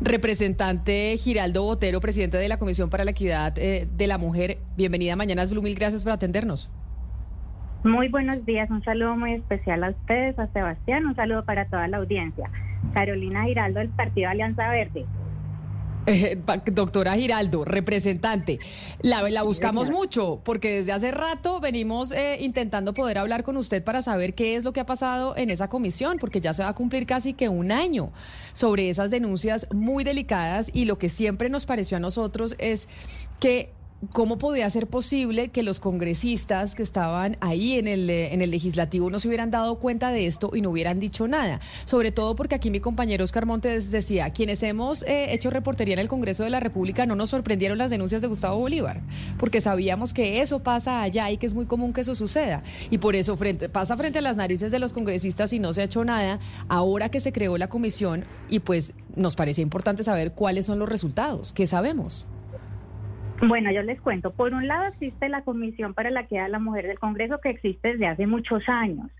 Representante Giraldo Botero, presidente de la Comisión para la Equidad eh, de la Mujer, bienvenida a Mañanas gracias por atendernos. Muy buenos días, un saludo muy especial a ustedes, a Sebastián, un saludo para toda la audiencia. Carolina Giraldo del Partido Alianza Verde. Eh, doctora Giraldo, representante, la, la buscamos mucho porque desde hace rato venimos eh, intentando poder hablar con usted para saber qué es lo que ha pasado en esa comisión, porque ya se va a cumplir casi que un año sobre esas denuncias muy delicadas y lo que siempre nos pareció a nosotros es que ¿Cómo podía ser posible que los congresistas que estaban ahí en el, eh, en el legislativo no se hubieran dado cuenta de esto y no hubieran dicho nada? Sobre todo porque aquí mi compañero Oscar Montes decía, quienes hemos eh, hecho reportería en el Congreso de la República no nos sorprendieron las denuncias de Gustavo Bolívar, porque sabíamos que eso pasa allá y que es muy común que eso suceda. Y por eso pasa frente a las narices de los congresistas y no se ha hecho nada ahora que se creó la comisión y pues nos parecía importante saber cuáles son los resultados, qué sabemos. Bueno, yo les cuento. Por un lado existe la Comisión para la Equidad de la Mujer del Congreso que existe desde hace muchos años.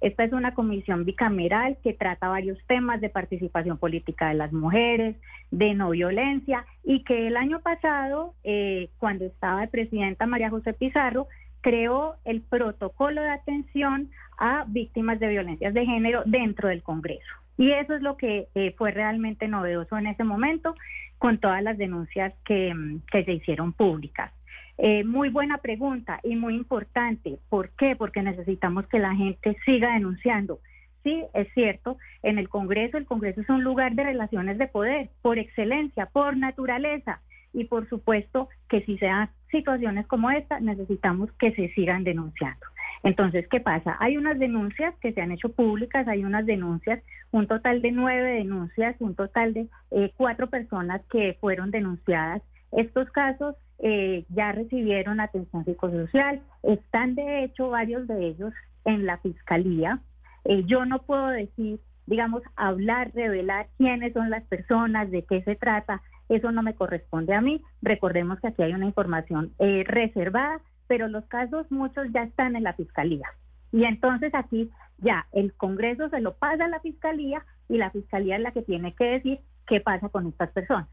Esta es una comisión bicameral que trata varios temas de participación política de las mujeres, de no violencia y que el año pasado, eh, cuando estaba de presidenta María José Pizarro, creó el protocolo de atención a víctimas de violencias de género dentro del Congreso. Y eso es lo que eh, fue realmente novedoso en ese momento con todas las denuncias que, mm, se hicieron públicas. Eh, muy buena pregunta y muy importante. ¿Por qué? Porque necesitamos que la gente siga denunciando. Sí, es cierto, en el Congreso, el Congreso es un lugar de relaciones de poder, por excelencia, por naturaleza. Y por supuesto que si se dan situaciones como esta, necesitamos que se sigan denunciando. Entonces, ¿qué pasa? Hay unas denuncias que se han hecho públicas, hay unas denuncias, un total de nueve denuncias, un total de eh, cuatro personas que fueron denunciadas. Estos casos eh, ya recibieron atención psicosocial, están de hecho varios de ellos en la fiscalía. Eh, yo no puedo decir, digamos, hablar, revelar quiénes son las personas, de qué se trata, eso no me corresponde a mí. Recordemos que aquí hay una información reservada pero los casos muchos ya están en la fiscalía. Y entonces aquí ya el Congreso se lo pasa a la fiscalía y la fiscalía es la que tiene que decir qué pasa con estas personas.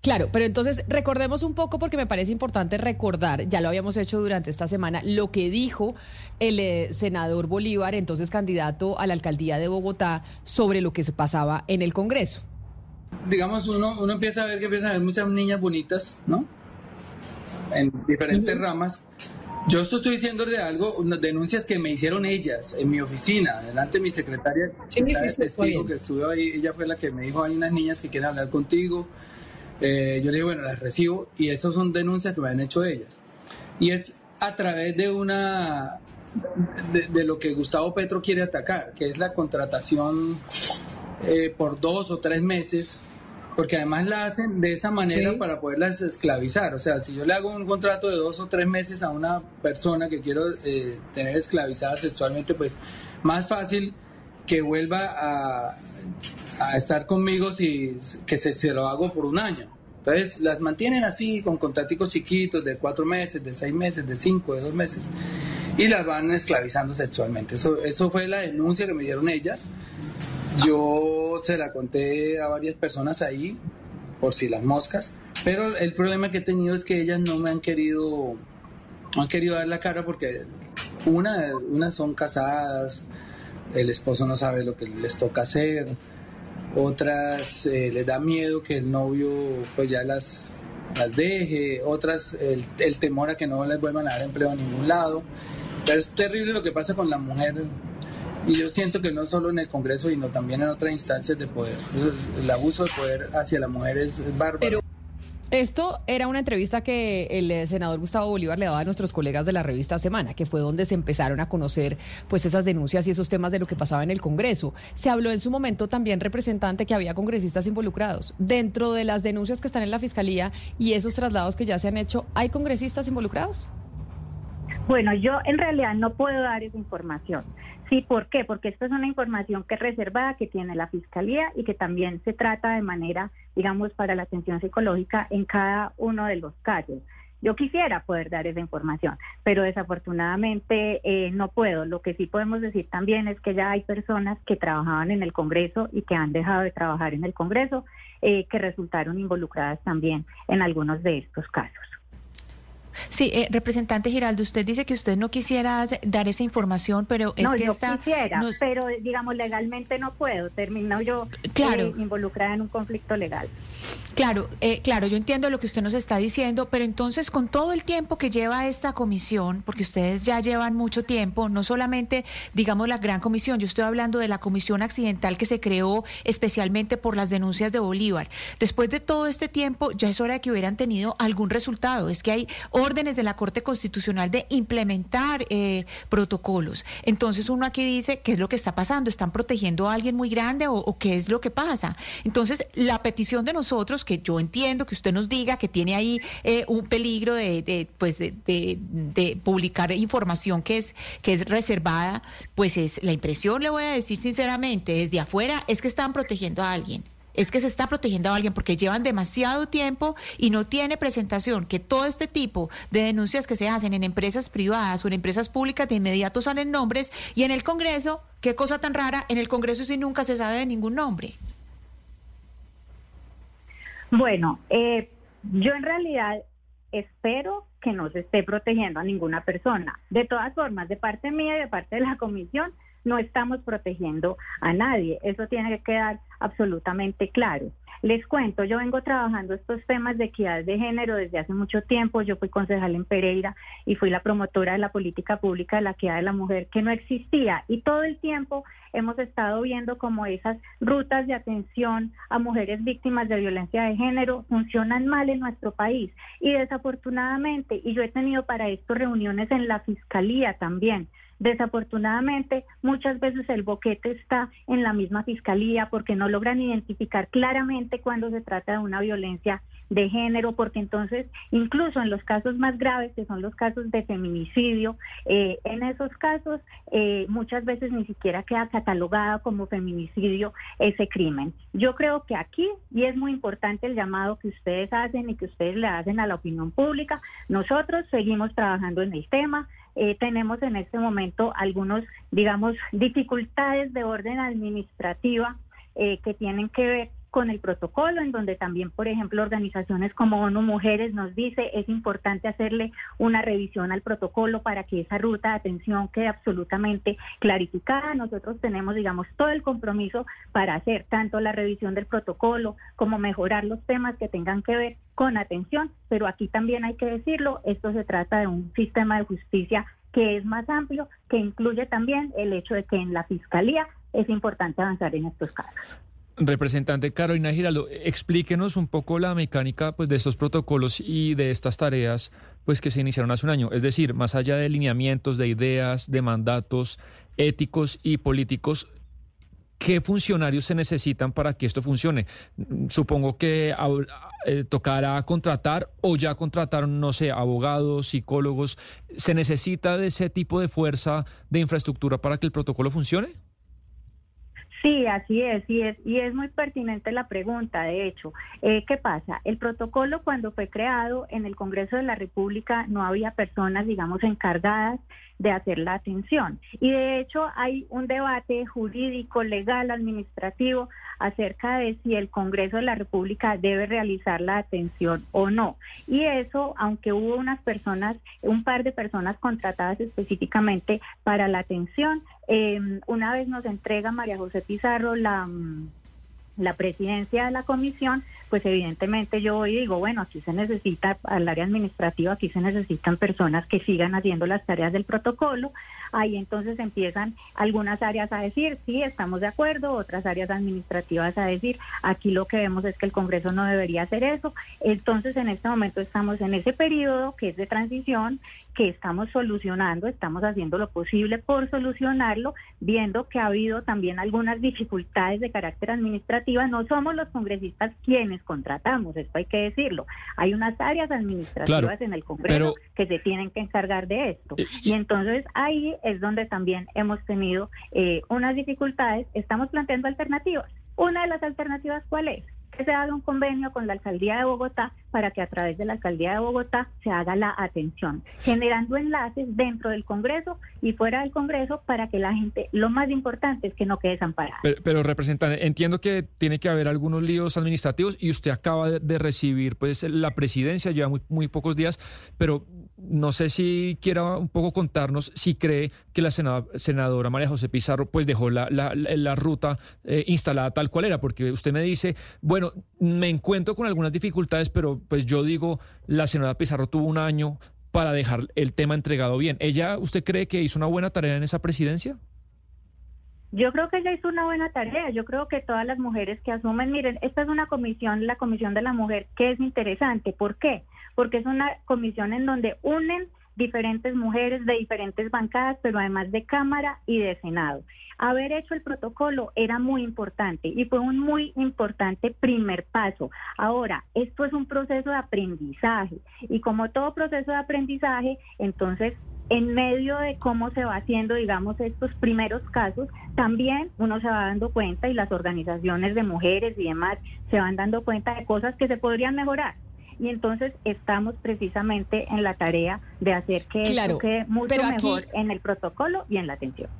Claro, pero entonces recordemos un poco porque me parece importante recordar, ya lo habíamos hecho durante esta semana, lo que dijo el eh, senador Bolívar, entonces candidato a la alcaldía de Bogotá, sobre lo que se pasaba en el Congreso. Digamos, uno, uno empieza a ver que empiezan a ver muchas niñas bonitas, ¿no? en diferentes ramas. Yo estoy diciendo de algo, unas denuncias que me hicieron ellas en mi oficina, delante de mi secretaria, sí, testigo que estuvo ahí, ella fue la que me dijo, hay unas niñas que quieren hablar contigo. Eh, yo le digo, bueno, las recibo y esas son denuncias que me han hecho ellas. Y es a través de una, de, lo que Gustavo Petro quiere atacar, que es la contratación eh, por dos o tres meses porque además la hacen de esa manera para poderlas esclavizar. O sea, si yo le hago un contrato de dos o tres meses a una persona que quiero eh, tener esclavizada sexualmente, pues más fácil que vuelva a, a estar conmigo si que se, se, lo hago por un año. Entonces las mantienen así con contraticos chiquitos de cuatro meses, de seis meses, de cinco, de dos meses y las van esclavizando sexualmente. Eso, eso fue la denuncia que me dieron ellas. Yo se la conté a varias personas ahí, por si las moscas, pero el problema que he tenido es que ellas no me han querido, han querido dar la cara porque una, unas son casadas, el esposo no sabe lo que les toca hacer, otras eh, les da miedo que el novio pues ya las, las deje, otras el, el temor a que no les vuelvan a dar empleo a ningún lado. Pero es terrible lo que pasa con la mujer y yo siento que no solo en el Congreso, sino también en otras instancias de poder. El abuso de poder hacia la mujer es, bárbaro. Pero... Esto era una entrevista que el eh, senador Gustavo Bolívar le daba a nuestros colegas de la revista Semana, que fue donde se empezaron a conocer pues esas denuncias y esos temas de lo que pasaba en el Congreso. Se habló en su momento también representante que había congresistas involucrados. Dentro de las denuncias que están en la Fiscalía y esos traslados que ya se han hecho, ¿hay congresistas involucrados? Bueno, yo en realidad no puedo dar esa información. Sí, ¿por qué? Porque esta es una información que es reservada, que tiene la Fiscalía y que también se trata de manera, digamos, para la atención psicológica en cada uno de los casos. Yo quisiera poder dar esa información, pero desafortunadamente eh, no puedo. Lo que sí podemos decir también es que ya hay personas que trabajaban en el Congreso y que han dejado de trabajar en el Congreso, eh, que resultaron involucradas también en algunos de estos casos. Sí, eh, representante Giraldo, usted dice que usted no quisiera dar esa información, pero es que yo está... quisiera, pero digamos legalmente no puedo. Termino yo claro. involucrada en un conflicto legal. Claro, eh, claro, yo entiendo lo que usted nos está diciendo, pero entonces con todo el tiempo que lleva esta comisión, porque ustedes ya llevan mucho tiempo, no solamente, digamos, la gran comisión, yo estoy hablando de la comisión accidental que se creó especialmente por las denuncias de Bolívar. Después de todo este tiempo, ya es hora de que hubieran tenido algún resultado. Es que hay órdenes de la Corte Constitucional de implementar eh, protocolos. Entonces uno aquí dice, ¿qué es lo que está pasando? ¿Están protegiendo a alguien muy grande o, o qué es lo que pasa? Entonces, la petición de nosotros que yo entiendo que usted nos diga que tiene ahí eh, un peligro de, pues de, publicar información que es, que es reservada, pues es la impresión, le voy a decir sinceramente, desde afuera es que están protegiendo a alguien es que se está protegiendo a alguien porque llevan demasiado tiempo y no tiene presentación, que todo este tipo de denuncias que se hacen en empresas privadas o en empresas públicas de inmediato salen nombres y en el Congreso, qué cosa tan rara, en el Congreso sí nunca se sabe de ningún nombre. Bueno, eh, yo en realidad espero que no se esté protegiendo a ninguna persona. De todas formas, de parte mía y de parte de la comisión, no estamos protegiendo a nadie. Eso tiene que quedar absolutamente claro. Les cuento, yo vengo trabajando estos temas de equidad de género desde hace mucho tiempo. Yo fui concejal en Pereira y fui la promotora de la política pública de la equidad de la mujer que no existía. Y todo el tiempo hemos estado viendo cómo esas rutas de atención a mujeres víctimas de violencia de género funcionan mal en nuestro país. Y desafortunadamente, y yo he tenido para esto reuniones en la fiscalía también, Desafortunadamente, muchas veces el boquete está en la misma fiscalía porque no logran identificar claramente cuando se trata de una violencia de género, porque entonces incluso en los casos más graves, que son los casos de feminicidio, eh, en esos casos eh, muchas veces ni siquiera queda catalogada como feminicidio ese crimen. Yo creo que aquí, y es muy importante el llamado que ustedes hacen y que ustedes le hacen a la opinión pública, nosotros seguimos trabajando en el tema, eh, tenemos en este momento algunos, digamos, dificultades de orden administrativa que tienen que ver con el protocolo, en donde también, por ejemplo, organizaciones como ONU Mujeres nos dice es importante hacerle una revisión al protocolo para que esa ruta de atención quede absolutamente clarificada. Nosotros tenemos, digamos, todo el compromiso para hacer tanto la revisión del protocolo como mejorar los temas que tengan que ver con atención, pero aquí también hay que decirlo, esto se trata de un sistema de justicia que es más amplio, que incluye también el hecho de que en la Fiscalía es importante avanzar en estos casos. Representante Carolina Giraldo, explíquenos un poco la mecánica pues, de estos protocolos y de estas tareas pues, que se iniciaron hace un año. Es decir, más allá de lineamientos, de ideas, de mandatos éticos y políticos, ¿qué funcionarios se necesitan para que esto funcione? Supongo que eh, tocará contratar o ya contrataron, no sé, abogados, psicólogos. ¿Se necesita de ese tipo de fuerza de infraestructura para que el protocolo funcione? Sí, así es, y es, y es muy pertinente la pregunta, de hecho. Eh, ¿Qué pasa? El protocolo cuando fue creado en el Congreso de la República no había personas, digamos, encargadas de hacer la atención. Y de hecho hay un debate jurídico, legal, administrativo acerca de si el Congreso de la República debe realizar la atención o no. Y eso, aunque hubo unas personas, un par de personas contratadas específicamente para la atención, eh, una vez nos entrega María José Pizarro la mm, la presidencia de la comisión, pues evidentemente yo hoy digo, bueno, aquí se necesita, al área administrativa, aquí se necesitan personas que sigan haciendo las tareas del protocolo. Ahí entonces empiezan algunas áreas a decir, sí, estamos de acuerdo, otras áreas administrativas a decir, aquí lo que vemos es que el Congreso no debería hacer eso. Entonces en este momento estamos en ese periodo que es de transición, que estamos solucionando, estamos haciendo lo posible por solucionarlo, viendo que ha habido también algunas dificultades de carácter administrativo. No somos los congresistas quienes contratamos, esto hay que decirlo. Hay unas áreas administrativas en el Congreso que se tienen que encargar de esto. Eh, y entonces ahí es donde también hemos tenido eh, unas dificultades. Estamos planteando alternativas. Una de las alternativas, ¿cuál es? Que se haga un convenio con la alcaldía de Bogotá para que a través de la alcaldía de Bogotá se haga la atención, generando enlaces dentro del Congreso y fuera del Congreso para que la gente, lo más importante es que no quede desamparada. Pero, pero representante, entiendo que tiene que haber algunos líos administrativos y usted acaba de, recibir pues la presidencia, lleva muy, muy pocos días, pero no sé si quiera un poco contarnos si cree que la senadora María José Pizarro pues dejó la, la, ruta eh, instalada tal cual era, porque usted me dice, bueno, me encuentro con algunas dificultades, pero pues yo digo, la senadora Pizarro tuvo un año para dejar el tema entregado bien. ¿Ella, usted cree que hizo una buena tarea en esa presidencia? Yo creo que ella hizo una buena tarea. Yo creo que todas las mujeres que asumen, miren, esta es una comisión, la Comisión de la Mujer, que es interesante. ¿Por qué? Porque es una comisión en donde unen diferentes mujeres de diferentes bancadas, pero además de Cámara y de Senado. Haber hecho el protocolo era muy importante y fue un muy importante primer paso. Ahora, esto es un proceso de aprendizaje y como todo proceso de aprendizaje, entonces en medio de cómo se va haciendo, digamos, estos primeros casos, también uno se va dando cuenta y las organizaciones de mujeres y demás se van dando cuenta de cosas que se podrían mejorar. Y entonces estamos precisamente en la tarea de hacer que esto quede mucho mejor en el protocolo y en la atención.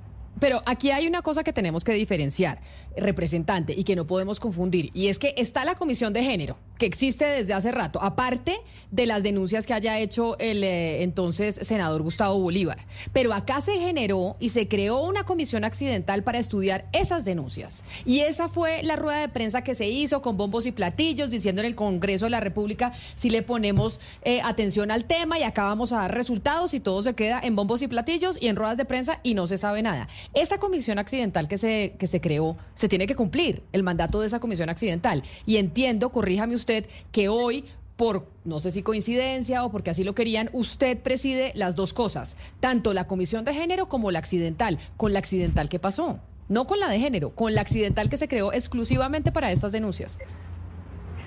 Pero aquí hay una cosa que tenemos que diferenciar, representante, y que no podemos confundir, y es que está la Comisión de Género, que existe desde hace rato, aparte de las denuncias que haya hecho el eh, entonces senador Gustavo Bolívar. Pero acá se generó y se creó una comisión accidental para estudiar esas denuncias. Y esa fue la rueda de prensa que se hizo con bombos y platillos, diciendo en el Congreso de la República si le ponemos eh, atención al tema y acá vamos a dar resultados y todo se queda en bombos y platillos y en ruedas de prensa y no se sabe nada. Esa comisión accidental que se, que se creó, se tiene que cumplir el mandato de esa comisión accidental. Y entiendo, corríjame usted, que hoy por no sé si coincidencia o porque así lo querían, usted preside las dos cosas, tanto la comisión de género como la accidental. Con la accidental, ¿qué pasó? No con la de género, con la accidental que se creó exclusivamente para estas denuncias.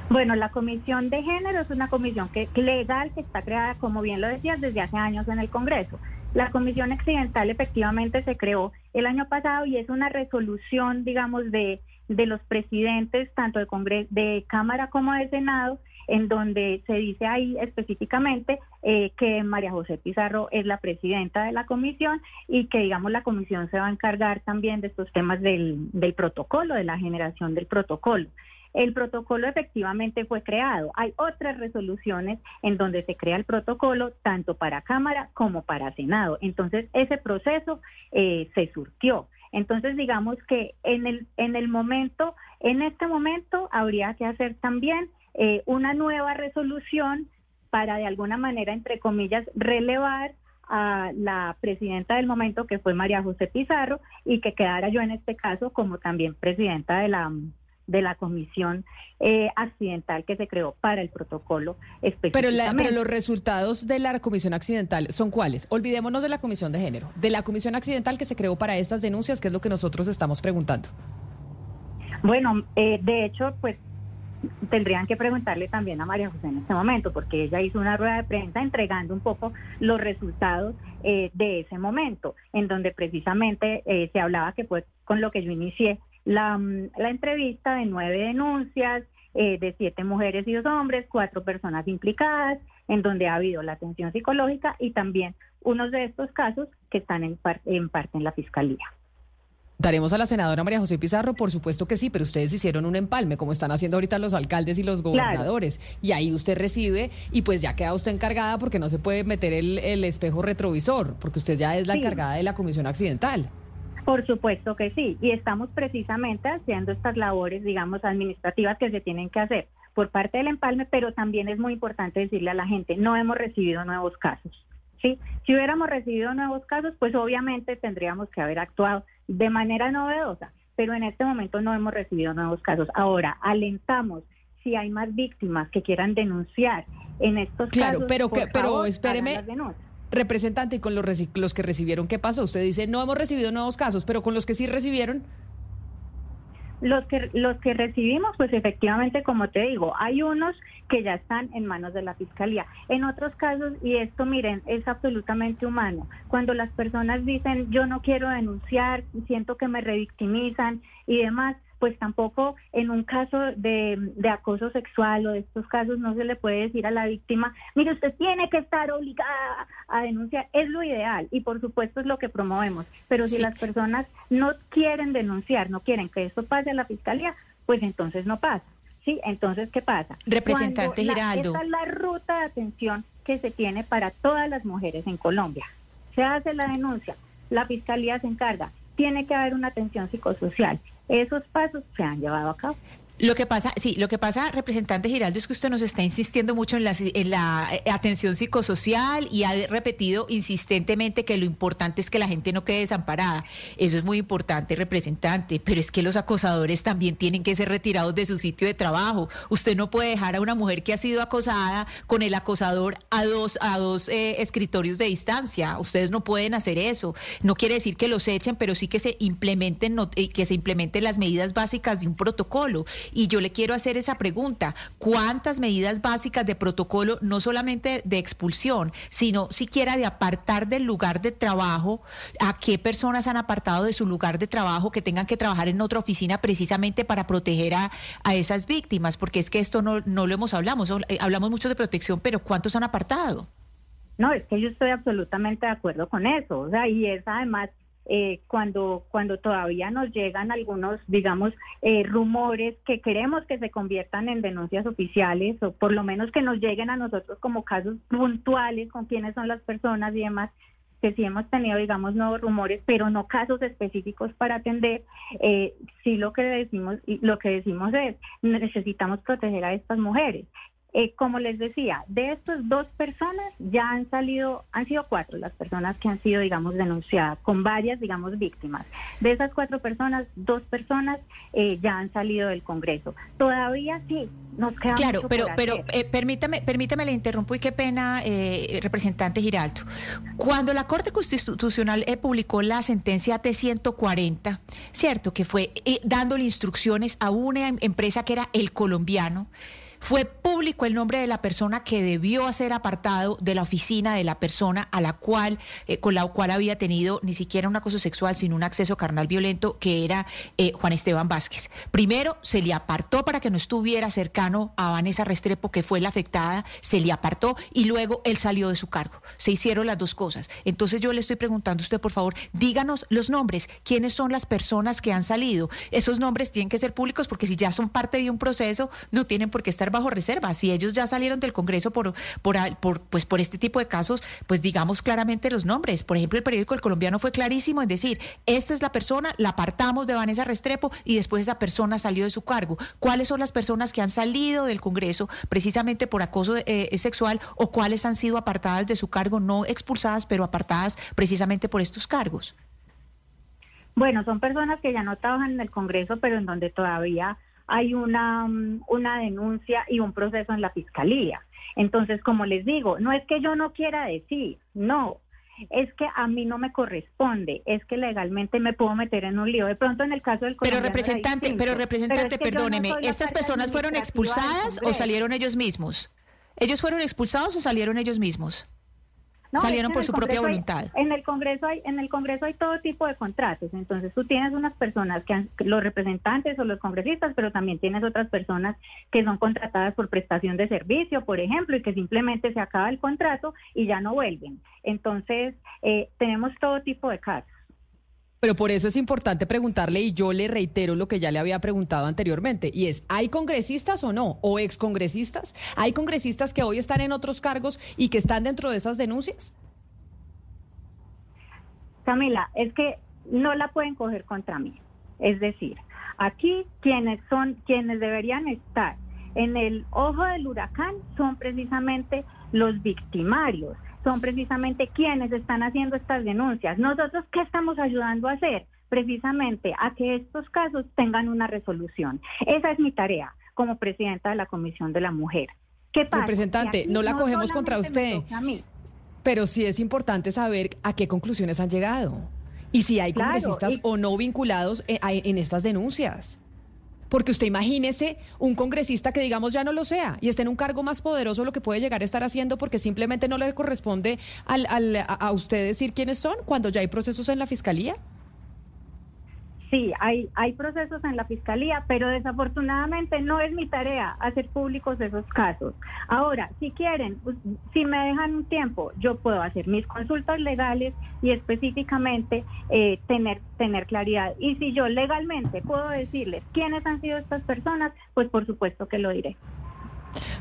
Bueno, la comisión de género es una comisión que, legal que está creada, como bien lo decías, desde hace años en el Congreso. La comisión accidental efectivamente se creó el año pasado y es una resolución, digamos, de, de los presidentes tanto de Congreso, de Cámara como de Senado, en donde se dice ahí específicamente eh, que María José Pizarro es la presidenta de la comisión y que, digamos, la comisión se va a encargar también de estos temas del, del protocolo, de la generación del protocolo. El protocolo efectivamente fue creado. Hay otras resoluciones en donde se crea el protocolo tanto para Cámara como para Senado. Entonces, ese proceso eh, se surtió. Entonces, digamos que en el, en el momento, en este momento, habría que hacer también eh, una nueva resolución para de alguna manera, entre comillas, relevar a la presidenta del momento, que fue María José Pizarro, y que quedara yo en este caso como también presidenta de la de la comisión eh, accidental que se creó para el protocolo específicamente. Pero, pero los resultados de la comisión accidental son cuáles? Olvidémonos de la comisión de género, de la comisión accidental que se creó para estas denuncias, que es lo que nosotros estamos preguntando. Bueno, eh, de hecho, pues tendrían que preguntarle también a María José en este momento, porque ella hizo una rueda de prensa entregando un poco los resultados eh, de ese momento, en donde precisamente se hablaba que fue con lo que yo inicié la, la entrevista de nueve denuncias, eh, de siete mujeres y dos hombres, cuatro personas implicadas, en donde ha habido la atención psicológica y también unos de estos casos que están en, en parte en la fiscalía. Daremos a la senadora María José Pizarro, por supuesto que sí, pero ustedes hicieron un empalme, como están haciendo ahorita los alcaldes y los gobernadores. Y ahí usted recibe y pues ya queda usted encargada porque no se puede meter el, el espejo retrovisor, porque usted ya es la encargada de la comisión accidental. Por supuesto que sí, y estamos precisamente haciendo estas labores, digamos, administrativas que se tienen que hacer por parte del empalme, pero también es muy importante decirle a la gente, no hemos recibido nuevos casos. ¿sí? Si hubiéramos recibido nuevos casos, pues obviamente tendríamos que haber actuado de manera novedosa, pero en este momento no hemos recibido nuevos casos. Ahora, alentamos si hay más víctimas que quieran denunciar en estos claro, casos. Claro, pero, pero espéreme. Representante, y con los, los que recibieron, ¿qué pasó? Usted dice, no hemos recibido nuevos casos, pero con los que sí recibieron... Los que, los que recibimos, pues efectivamente, como te digo, hay unos que ya están en manos de la fiscalía. En otros casos, y esto miren, es absolutamente humano, cuando las personas dicen yo no quiero denunciar, siento que me revictimizan y demás, pues tampoco en un caso de, de, acoso sexual o de estos casos no se le puede decir a la víctima, mire, usted tiene que estar obligada a denunciar. Es lo ideal y por supuesto es lo que promovemos. Pero si las personas no quieren denunciar, no quieren que esto pase a la fiscalía, pues entonces no pasa. Sí, entonces, ¿qué pasa? Representante Giraldo. esta es la ruta de atención que se tiene para todas las mujeres en Colombia. Se hace la denuncia, la fiscalía se encarga, tiene que haber una atención psicosocial. Esos pasos se han llevado a cabo. Lo que pasa, sí, lo que pasa, representante Giraldo, es que usted nos está insistiendo mucho en la, eh, atención psicosocial y ha repetido insistentemente que lo importante es que la gente no quede desamparada. Eso es muy importante, representante, pero es que los acosadores también tienen que ser retirados de su sitio de trabajo. Usted no puede dejar a una mujer que ha sido acosada con el acosador a dos, a dos eh, escritorios de distancia. Ustedes no pueden hacer eso. No quiere decir que los echen, pero sí que se implementen, eh, que se implementen las medidas básicas de un protocolo. Y yo le quiero hacer esa pregunta, ¿cuántas medidas básicas de protocolo, no solamente de expulsión, sino siquiera de apartar del lugar de trabajo, a qué personas han apartado de su lugar de trabajo que tengan que trabajar en otra oficina precisamente para proteger a, a esas víctimas? Porque es que esto no, no lo hemos hablado, eh, hablamos mucho de protección, pero ¿cuántos han apartado? No, es que yo estoy absolutamente de acuerdo con eso. O sea, y es además eh, cuando, cuando todavía nos llegan algunos, digamos, eh, rumores que queremos que se conviertan en denuncias oficiales o por lo menos que nos lleguen a nosotros como casos puntuales con quiénes son las personas y demás que sí hemos tenido, digamos, nuevos rumores, pero no casos específicos para atender, eh, sí lo que decimos, lo que decimos es necesitamos proteger a estas mujeres. Eh, como les decía, de estas dos personas ya han salido, han sido cuatro las personas que han sido, digamos, denunciadas, con varias, digamos, víctimas. De esas cuatro personas, dos personas eh, ya han salido del Congreso. Todavía sí, nos queda Claro, pero, pero eh, permítame, permítame, le interrumpo y qué pena, representante Giraldo. Cuando la Corte Constitucional publicó la sentencia T140, cierto, que fue dándole instrucciones a una empresa que era el colombiano, fue público el nombre de la persona que debió ser apartado de la oficina de la persona a la cual, eh, con la cual había tenido ni siquiera un acoso sexual, sino un acceso carnal violento, que era eh, Juan Esteban Vázquez. Primero, se le apartó para que no estuviera cercano a Vanessa Restrepo, que fue la afectada, se le apartó y luego él salió de su cargo. Se hicieron las dos cosas. Entonces yo le estoy preguntando a usted, por favor, díganos los nombres, quiénes son las personas que han salido. Esos nombres tienen que ser públicos porque si ya son parte de un proceso, no tienen por qué estar bajo reserva. Si ellos ya salieron del Congreso por, por, por, pues por este tipo de casos, pues digamos claramente los nombres. Por ejemplo, el periódico El Colombiano fue clarísimo en decir, esta es la persona, la apartamos de Vanessa Restrepo y después esa persona salió de su cargo. ¿Cuáles son las personas que han salido del Congreso precisamente por acoso eh, sexual o cuáles han sido apartadas de su cargo, no expulsadas, pero apartadas precisamente por estos cargos? Bueno, son personas que ya no trabajan en el Congreso, pero en donde todavía hay una, mm, una denuncia y un proceso en la fiscalía. Entonces, como les digo, no es que yo no quiera decir, no, es que a mí no me corresponde, es que legalmente me puedo meter en un lío. De pronto en el caso del Pero representante, pero representante, perdóneme, ¿estas personas fueron expulsadas o salieron ellos mismos? ¿Ellos fueron expulsados o salieron ellos mismos? Salieron por su propia voluntad. en el Congreso hay en el Congreso hay todo tipo de contratos, entonces tú tienes unas personas que han, los representantes o los congresistas, pero también tienes otras personas que son contratadas por prestación de servicio, por ejemplo, y que simplemente se acaba el contrato y ya no vuelven. Entonces, eh, tenemos todo tipo de casos. Pero por eso es importante preguntarle y yo le reitero lo que ya le había preguntado anteriormente y es, ¿hay congresistas o no? ¿O excongresistas? ¿Hay congresistas que hoy están en otros cargos y que están dentro de esas denuncias? Camila, es que no la pueden coger contra mí. Es decir, aquí quienes son, quienes deberían estar en el ojo del huracán son precisamente los victimarios son precisamente quienes están haciendo estas denuncias. Nosotros, ¿qué estamos ayudando a hacer? Precisamente a que estos casos tengan una resolución. Esa es mi tarea como presidenta de la Comisión de la Mujer. ¿Qué pasa? Representante, no la cogemos contra usted, pero sí es importante saber a qué conclusiones han llegado y si hay congresistas o no vinculados eh, en estas denuncias. Porque usted imagínese un congresista que digamos ya no lo sea y esté en un cargo más poderoso lo que puede llegar a estar haciendo porque simplemente no le corresponde al, a usted decir quiénes son cuando ya hay procesos en la fiscalía. Sí, hay, hay procesos en la fiscalía, pero desafortunadamente no es mi tarea hacer públicos esos casos. Ahora, si quieren, si me dejan un tiempo, yo puedo hacer mis consultas legales y específicamente eh, tener, tener claridad. Y si yo legalmente puedo decirles quiénes han sido estas personas, pues por supuesto que lo diré.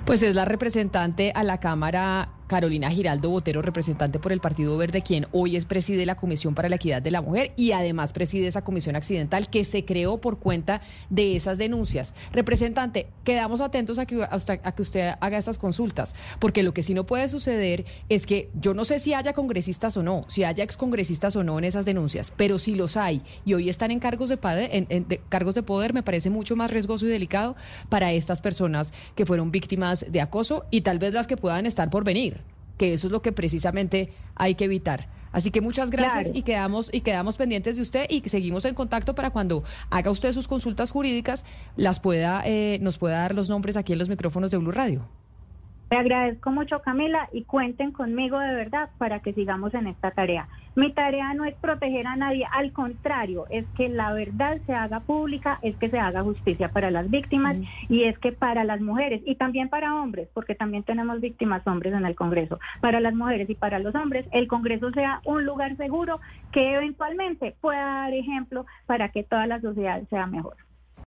Pues es la representante a la Cámara Carolina Giraldo Botero, representante por el Partido Verde, quien hoy es preside la Comisión para la Equidad de la Mujer y además preside esa comisión accidental que se creó por cuenta de esas denuncias. Representante, quedamos atentos a que, a que usted haga esas consultas, porque lo que sí no puede suceder es que yo no sé si haya congresistas o no, si haya excongresistas o no en esas denuncias, pero si los hay y hoy están en cargos de, poder, en, cargos de poder, me parece mucho más riesgoso y delicado para estas personas que fueron víctimas de acoso y tal vez las que puedan estar por venir que eso es lo que precisamente hay que evitar. Así que muchas gracias y quedamos y quedamos pendientes de usted y seguimos en contacto para cuando haga usted sus consultas jurídicas las pueda eh, nos pueda dar los nombres aquí en los micrófonos de Blue Radio. Te agradezco mucho, Camila, y cuenten conmigo de verdad para que sigamos en esta tarea. Mi tarea no es proteger a nadie, al contrario, es que la verdad se haga pública, es que se haga justicia para las víctimas y es que para las mujeres y también para hombres, porque también tenemos víctimas hombres en el Congreso, para las mujeres y para los hombres, el Congreso sea un lugar seguro que eventualmente pueda dar ejemplo para que toda la sociedad sea mejor.